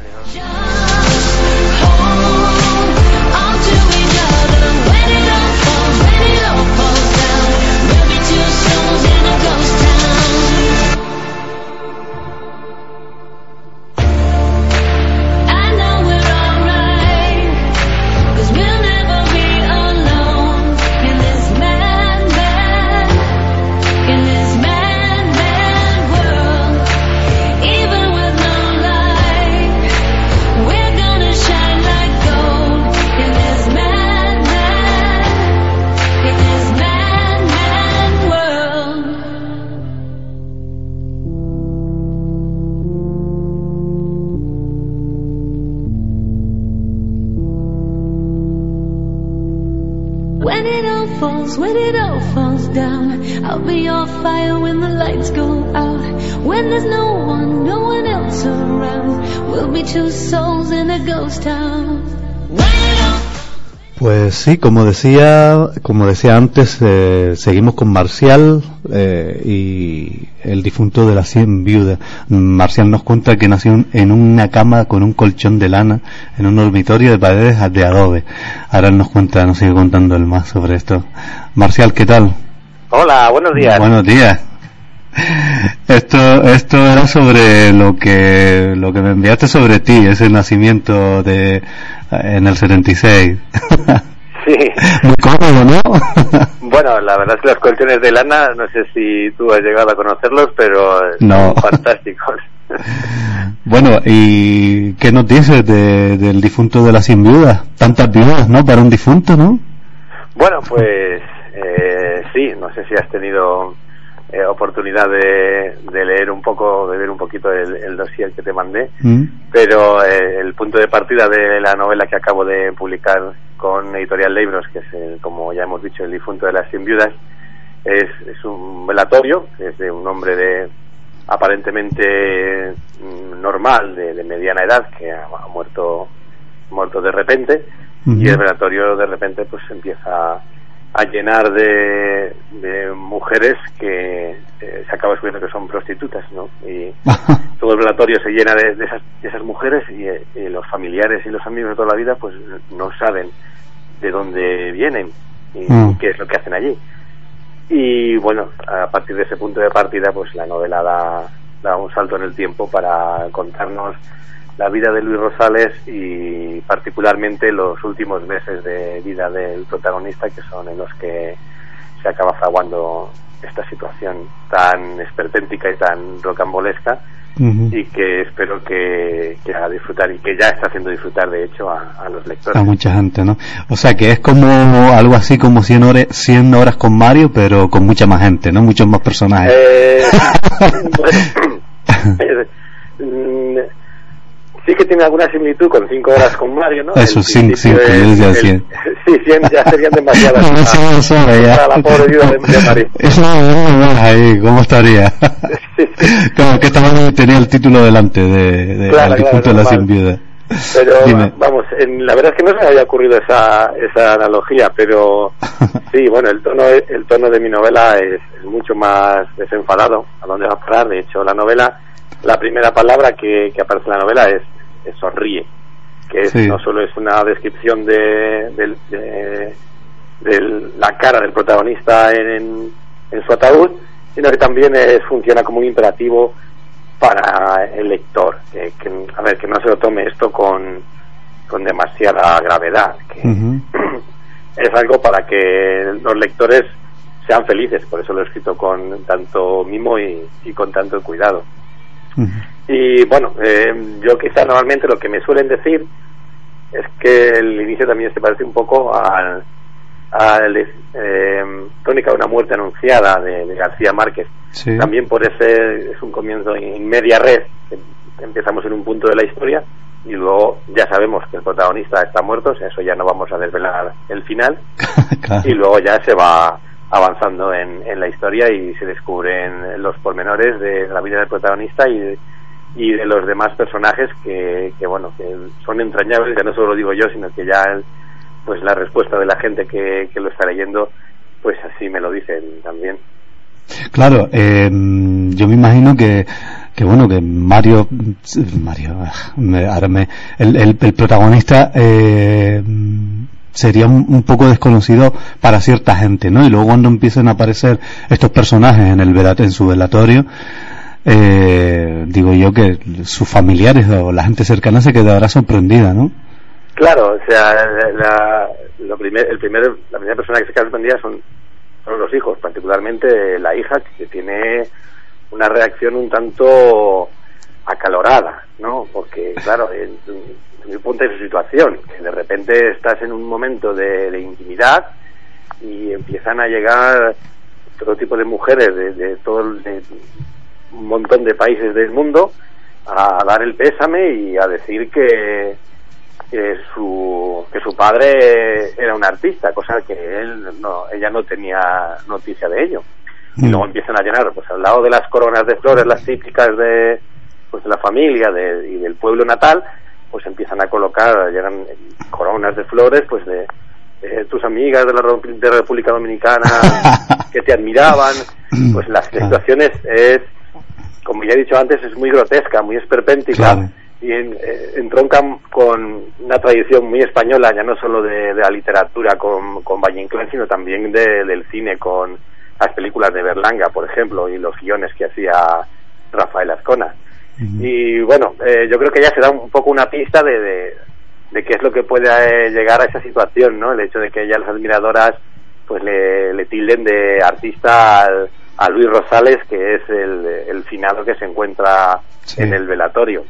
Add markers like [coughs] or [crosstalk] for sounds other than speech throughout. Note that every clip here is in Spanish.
让 Pues sí, como decía, como decía antes, eh, seguimos con Marcial eh, y el difunto de las 100 viudas. Marcial nos cuenta que nació en una cama con un colchón de lana en un dormitorio de paredes de adobe. Ahora nos cuenta, nos sigue contando el más sobre esto. Marcial, ¿qué tal? Hola, buenos días. Buenos días. Esto, esto era sobre lo que, lo que me enviaste sobre ti, ese nacimiento de, en el 76. [laughs] Sí. Muy cómodo, ¿no? [laughs] bueno, la verdad es que los colchones de lana, no sé si tú has llegado a conocerlos, pero no. son [laughs] fantásticos. bueno, ¿y qué nos dices de, del difunto de las sin viudas? Tantas viudas, ¿no? Para un difunto, ¿no? Bueno, pues eh, sí, no sé si has tenido eh, oportunidad de, leer un poco, de ver un poquito el, el dossier que te mandé, mm. pero eh, el punto de partida de la novela que acabo de publicar con Editorial Libros, que es, el, como ya hemos dicho, el difunto de las cien viudas, es, es un velatorio, es de un hombre de aparentemente mm, normal, de, mediana edad, que ha, muerto muerto de repente, y el velatorio de repente pues empieza a llenar de, mujeres que eh, se acaba descubriendo que son prostitutas, ¿no? Y [laughs] todo el velatorio se llena de, esas, de esas mujeres y, los familiares y los amigos de toda la vida pues no saben de dónde vienen y mm. qué es lo que hacen allí. Y bueno, a partir de ese punto de partida pues la novela da, da un salto en el tiempo para contarnos la vida de Luis Rosales y particularmente los últimos meses de vida del protagonista que son en los que se acaba fraguando esta situación tan esperpéntica y tan rocambolesca y que espero que, que, haga disfrutar y que ya está haciendo disfrutar de hecho a, los lectores. A mucha gente, ¿no? O sea que es como algo así como 100 horas, 100 horas con Mario pero con mucha más gente, ¿no? Muchos más personajes. Eh, [laughs] eh [coughs] mm, sí que tiene alguna similitud con cinco horas con Mario, ¿no? Eso, sí, cinco, de, ya [laughs] Sí, cien ya serían demasiadas. [laughs] no, no, ya. Para la pobre vida de, de Mario. [laughs] Eso ahí, ¿cómo estaría? sí, sí. Claro, que estaba tenía el título delante de, de claro, el claro, de la sin viuda. Pero vamos, en, la verdad es que no se me había ocurrido esa, esa analogía, pero sí, bueno, el tono, el tono de mi novela es, es mucho más desenfadado. ¿A dónde va a parar? De hecho, la novela la primera palabra que, que aparece en la novela es, sonríe, que no solo es una descripción de, de, la cara del protagonista en, en, su ataúd, sino que también es, funciona como un imperativo para el lector, que, a ver, que no se lo tome esto con, con demasiada gravedad, que [clears throat] es algo para que los lectores sean felices, por eso lo he escrito con tanto mimo y con tanto cuidado. Y bueno, eh, yo quizá normalmente lo que me suelen decir es que el inicio también se parece un poco al, al eh, Tónica de una muerte anunciada de, García Márquez. También por ese es un comienzo en media red, empezamos en un punto de la historia y luego ya sabemos que el protagonista está muerto, o sea, eso ya no vamos a desvelar el final. [laughs] Y luego ya se va avanzando en, en la historia y se descubren los pormenores de la vida del protagonista y, y de los demás personajes que, que, bueno que son entrañables ya no solo lo digo yo sino que ya pues la respuesta de la gente que, que lo está leyendo pues así me lo dicen también. Claro eh, yo me imagino que que bueno, que Mario, Mario, ahora me, el, el, el protagonista, eh, sería un, poco desconocido para cierta gente, ¿no? Y luego cuando empiezan a aparecer estos personajes en el en su velatorio, eh, digo yo que sus familiares o la gente cercana se quedará sorprendida, ¿no? Claro, o sea, la, el la primera persona que se queda sorprendida son, los hijos, particularmente la hija que tiene una reacción un tanto acalorada, ¿no? Porque, claro, en el punto de su situación, que de repente estás en un momento de, intimidad y empiezan a llegar todo tipo de mujeres de, todo un montón de países del mundo a, dar el pésame y a decir que, que su que su padre era un artista, cosa que él no, ella no tenía noticia de ello. Y luego mm. empiezan a llenar, pues al lado de las coronas de flores, las típicas de pues de la familia y del pueblo natal, pues empiezan a colocar, llegan coronas de flores, pues de, tus amigas de la, de República Dominicana [laughs] que te admiraban, pues la situación es, como ya he dicho antes, es muy grotesca, muy esperpéntica. y en, eh, entronca con una tradición muy española, ya no solo de, la literatura con, con Valle Inclán, sino también del cine con las películas de Berlanga, por ejemplo, y los guiones que hacía Rafael Ascona. Y bueno, eh, yo creo que ya se da un poco una pista de, de, qué es lo que puede eh, llegar a esa situación, ¿no? El hecho de que ya las admiradoras pues le, le tilden de artista a Luis Rosales, que es el, el finado que se encuentra en el velatorio.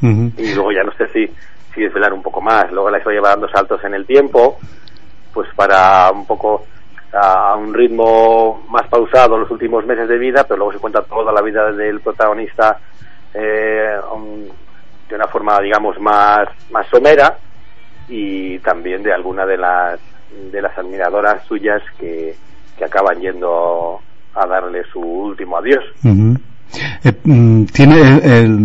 Y luego ya no sé si, si desvelar un poco más. Luego la historia va dando saltos en el tiempo, pues para un poco a un ritmo más pausado los últimos meses de vida, pero luego se cuenta toda la vida del protagonista eh, de una forma, digamos, más, más somera y también de alguna de las, de las admiradoras suyas que, que acaban yendo a darle su último adiós. Eh, mm, tiene el,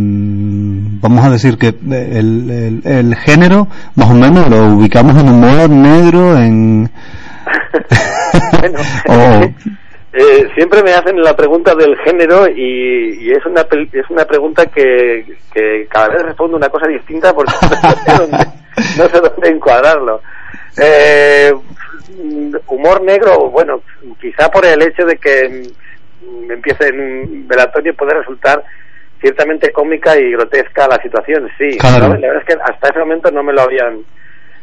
vamos a decir que el, el, género más o menos lo ubicamos en humor negro en [laughs] bueno, [laughs] Eh, siempre me hacen la pregunta del género y, es una es una pregunta que, que, cada vez respondo una cosa distinta porque no sé dónde, encuadrarlo. Eh, humor negro, bueno, quizá por el hecho de que empiece en velatorio puede resultar ciertamente cómica y grotesca la situación, sí. La verdad es que hasta ese momento no me lo habían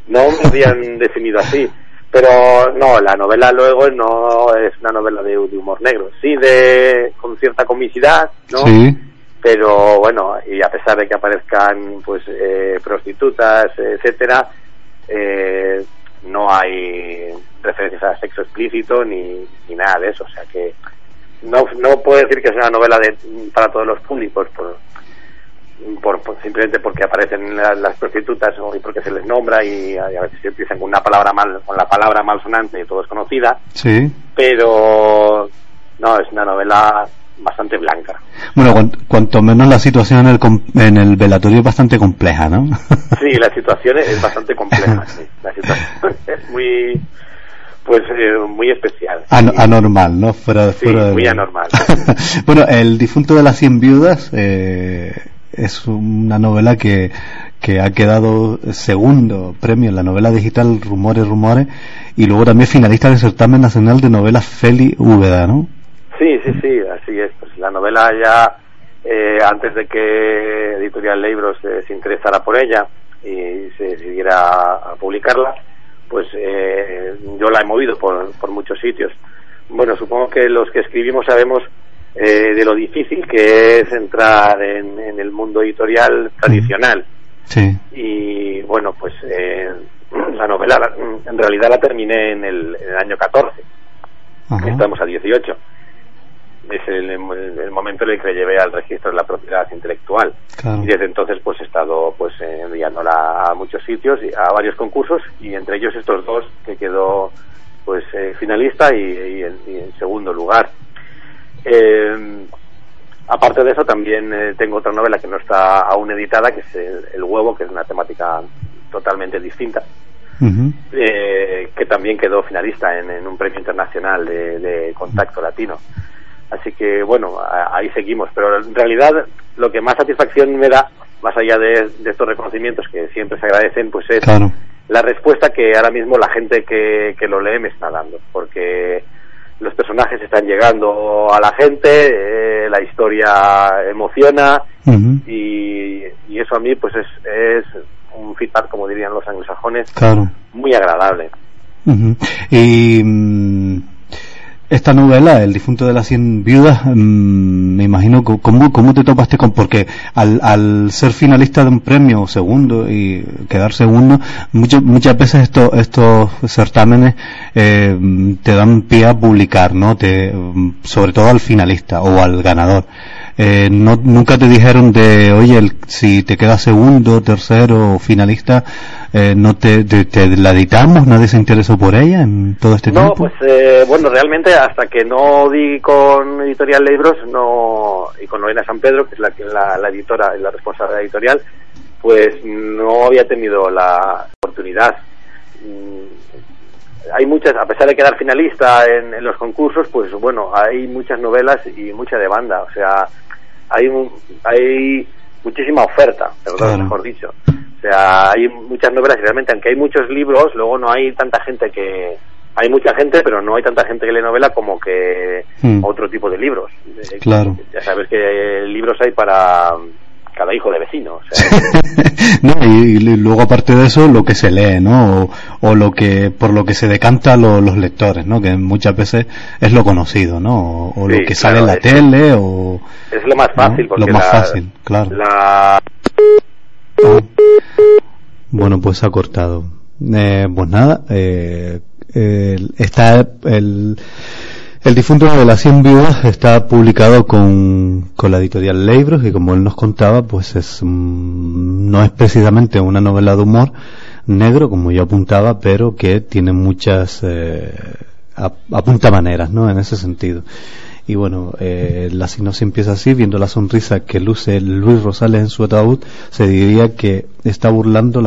no me habían definido así pero no, la novela luego no es una novela de, humor negro, sí de con cierta comicidad, ¿no? Sí. Pero bueno, y a pesar de que aparezcan pues eh, prostitutas, etcétera, eh, no hay referencias a sexo explícito ni, ni nada de eso, o sea que no, no puedo decir que es una novela de, para todos los públicos, por, por, simplemente porque aparecen las, prostitutas o porque se les nombra y a, veces se empiezan con una palabra mal con la palabra malsonante y todo es conocida sí pero no es una novela bastante blanca bueno cuanto menos la situación en el, en el velatorio es bastante compleja no [laughs] sí la situación es bastante compleja sí. la situación [laughs] es muy pues eh, muy especial. anormal, ¿no? Fuera, sí, muy anormal. [laughs] bueno, el difunto de las cien viudas eh, es una novela que, que ha quedado segundo premio en la novela digital Rumores, Rumores y luego también finalista del certamen nacional de novelas Feli Úbeda, ¿no? Sí, sí, sí, así es. Pues la novela ya, eh, antes de que Editorial Libros se interesara por ella y se decidiera a publicarla, pues eh, yo la he movido por, por muchos sitios. Bueno, supongo que los que escribimos sabemos eh, de lo difícil que es entrar en, el mundo editorial tradicional. Sí. Y bueno, pues eh, la novela en realidad la terminé en el, año 14. Estamos a 18. Es el, momento en el que le llevé al registro de la propiedad intelectual. Y desde entonces pues he estado pues enviándola a muchos sitios, y a varios concursos y entre ellos estos dos que quedó pues eh, finalista y, en, segundo lugar. Eh, aparte de eso, también eh, tengo otra novela que no está aún editada, que es El, huevo, que es una temática totalmente distinta, eh, que también quedó finalista en, un premio internacional de, contacto latino. Así que bueno, ahí seguimos. Pero en realidad lo que más satisfacción me da, más allá de, estos reconocimientos que siempre se agradecen, pues es la respuesta que ahora mismo la gente que, que lo lee me está dando. Porque los personajes están llegando a la gente, eh, la historia emociona y, y, eso a mí pues es, es un feedback, como dirían los anglosajones, muy agradable. Y mm, esta novela, El difunto de las cien viudas, mm, me imagino, ¿cómo, ¿cómo te topaste con? Porque al, al ser finalista de un premio segundo y quedar segundo, muchas muchas veces estos, estos certámenes eh, te dan pie a publicar, ¿no? Te, sobre todo al finalista o al ganador. Eh, no, nunca te dijeron de, oye, el, si te quedas segundo, tercero, finalista, eh, no te, te, la editamos, nadie se interesó por ella en todo este tiempo. No, pues eh, bueno, realmente hasta que no di con Editorial Libros no, y con Lorena San Pedro, que es la, la, la editora y la responsable de la editorial, pues no había tenido la oportunidad. Hay muchas, a pesar de quedar finalista en, en los concursos, pues bueno, hay muchas novelas y mucha demanda. O sea, hay, hay muchísima oferta, perdón, mejor dicho. O sea, hay muchas novelas y realmente, aunque hay muchos libros, luego no hay tanta gente que... Hay mucha gente, pero no hay tanta gente que lee novela como que hmm. otro tipo de libros. Claro. Ya sabes que libros hay para cada hijo de vecino. [laughs] y, luego aparte de eso, lo que se lee, ¿no? O, lo que, por lo que se decanta los lectores, ¿no? Que muchas veces es lo conocido, ¿no? O, lo que sale en la tele, o... Es lo más fácil, porque Lo más fácil, claro. La... Ah. Bueno, pues ha cortado. Eh, pues nada, eh, está el el difunto de las 100 viudas está publicado con, con la editorial Libros y como él nos contaba, pues es, mm, no es precisamente una novela de humor negro, como yo apuntaba, pero que tiene muchas, eh, apunta maneras, ¿no? En ese sentido. Y bueno, eh, la sinopsis empieza así, viendo la sonrisa que luce Luis Rosales en su ataúd, se diría que está burlando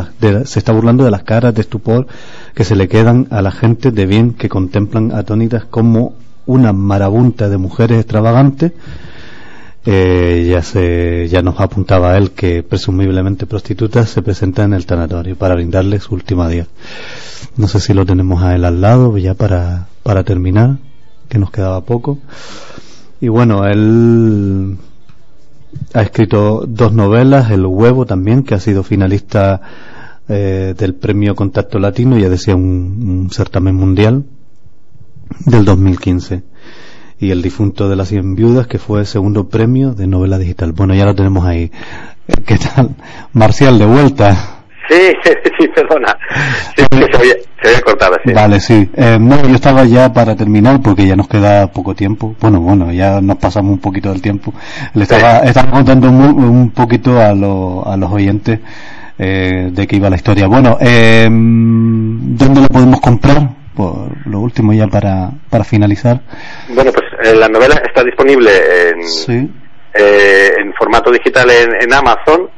se está burlando de las caras de estupor que se le quedan a la gente de bien que contemplan atónitas como una marabunta de mujeres extravagantes. Eh, ya se ya nos apuntaba él que presumiblemente prostitutas se presentan en el tanatorio para brindarle su última día. No sé si lo tenemos a él al lado ya para, para terminar, que nos quedaba poco. Y bueno, él ha escrito dos novelas, El huevo también, que ha sido finalista eh, del premio Contacto Latino, ya decía un certamen mundial del 2015 y El difunto de las cien viudas que fue el segundo premio de novela digital. Bueno, ya lo tenemos ahí. ¿Qué tal? Marcial, de vuelta. Sí, [laughs] sí, perdona. se, había, cortado, sí. Vale, sí. Eh, no, yo estaba ya para terminar porque ya nos queda poco tiempo. Bueno, bueno, ya nos pasamos un poquito del tiempo. Le estaba, estaba contando un, poquito a, a los oyentes eh, de qué iba la historia. Bueno, eh, ¿dónde lo podemos comprar? Por lo último ya para, para finalizar. Bueno, pues eh, la novela está disponible en, eh, en formato digital en, Amazon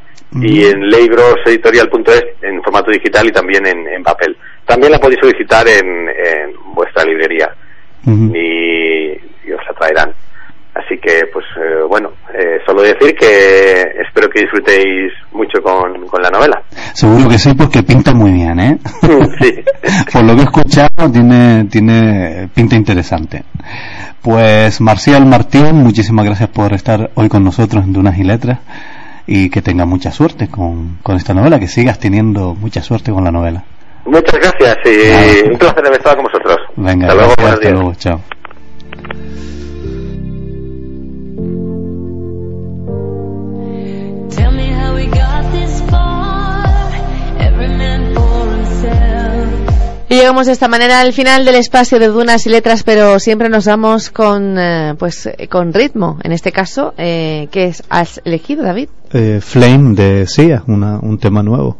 y en libroseditorial.es en formato digital y también en, papel. También la podéis solicitar en, vuestra librería y, y os la traerán. Así que, pues eh, bueno, solo decir que espero que disfrutéis mucho con, con, la novela. Seguro que sí, porque pinta muy bien, ¿eh? [laughs] Sí. [laughs] Por lo que he escuchado, tiene, tiene pinta interesante. Pues Marcial Martín, muchísimas gracias por estar hoy con nosotros en Dunas y Letras y que tenga mucha suerte con, con esta novela, que sigas teniendo mucha suerte con la novela. Muchas gracias y un placer haber estado con vosotros. Venga, hasta luego, hasta luego, chao. Llegamos de esta manera al final del espacio de Dunas y Letras, pero siempre nos vamos con, eh, pues, eh, con ritmo. En este caso, eh, ¿qué has elegido, David? Eh, Flame de Sia, una, un tema nuevo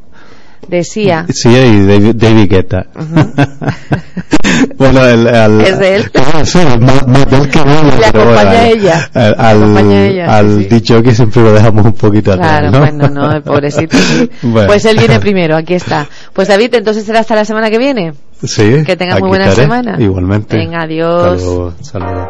de Sia. Sia y David, David Guetta. Uh [laughs] -huh. bueno, el, el, es de él. Ah, sí, más, más que nada, Le acompaña bueno, a ella. Al, al, acompaña a ella, al sí. dicho que siempre lo dejamos un poquito atrás. Claro, ¿no? bueno, no, el pobrecito. Sí. [laughs] Bueno. Pues él viene primero, aquí está. Pues David, entonces será hasta la semana que viene. Sí. Que tengas muy buena estaré. semana. Igualmente. Venga, adiós. Saludos. Saludo.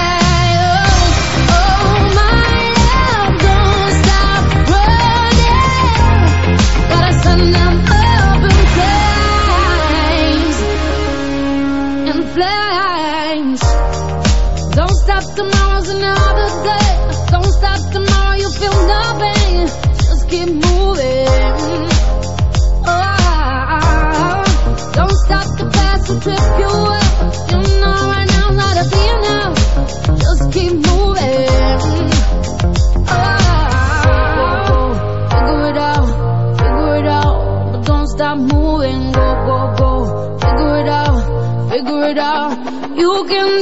figure it out. You can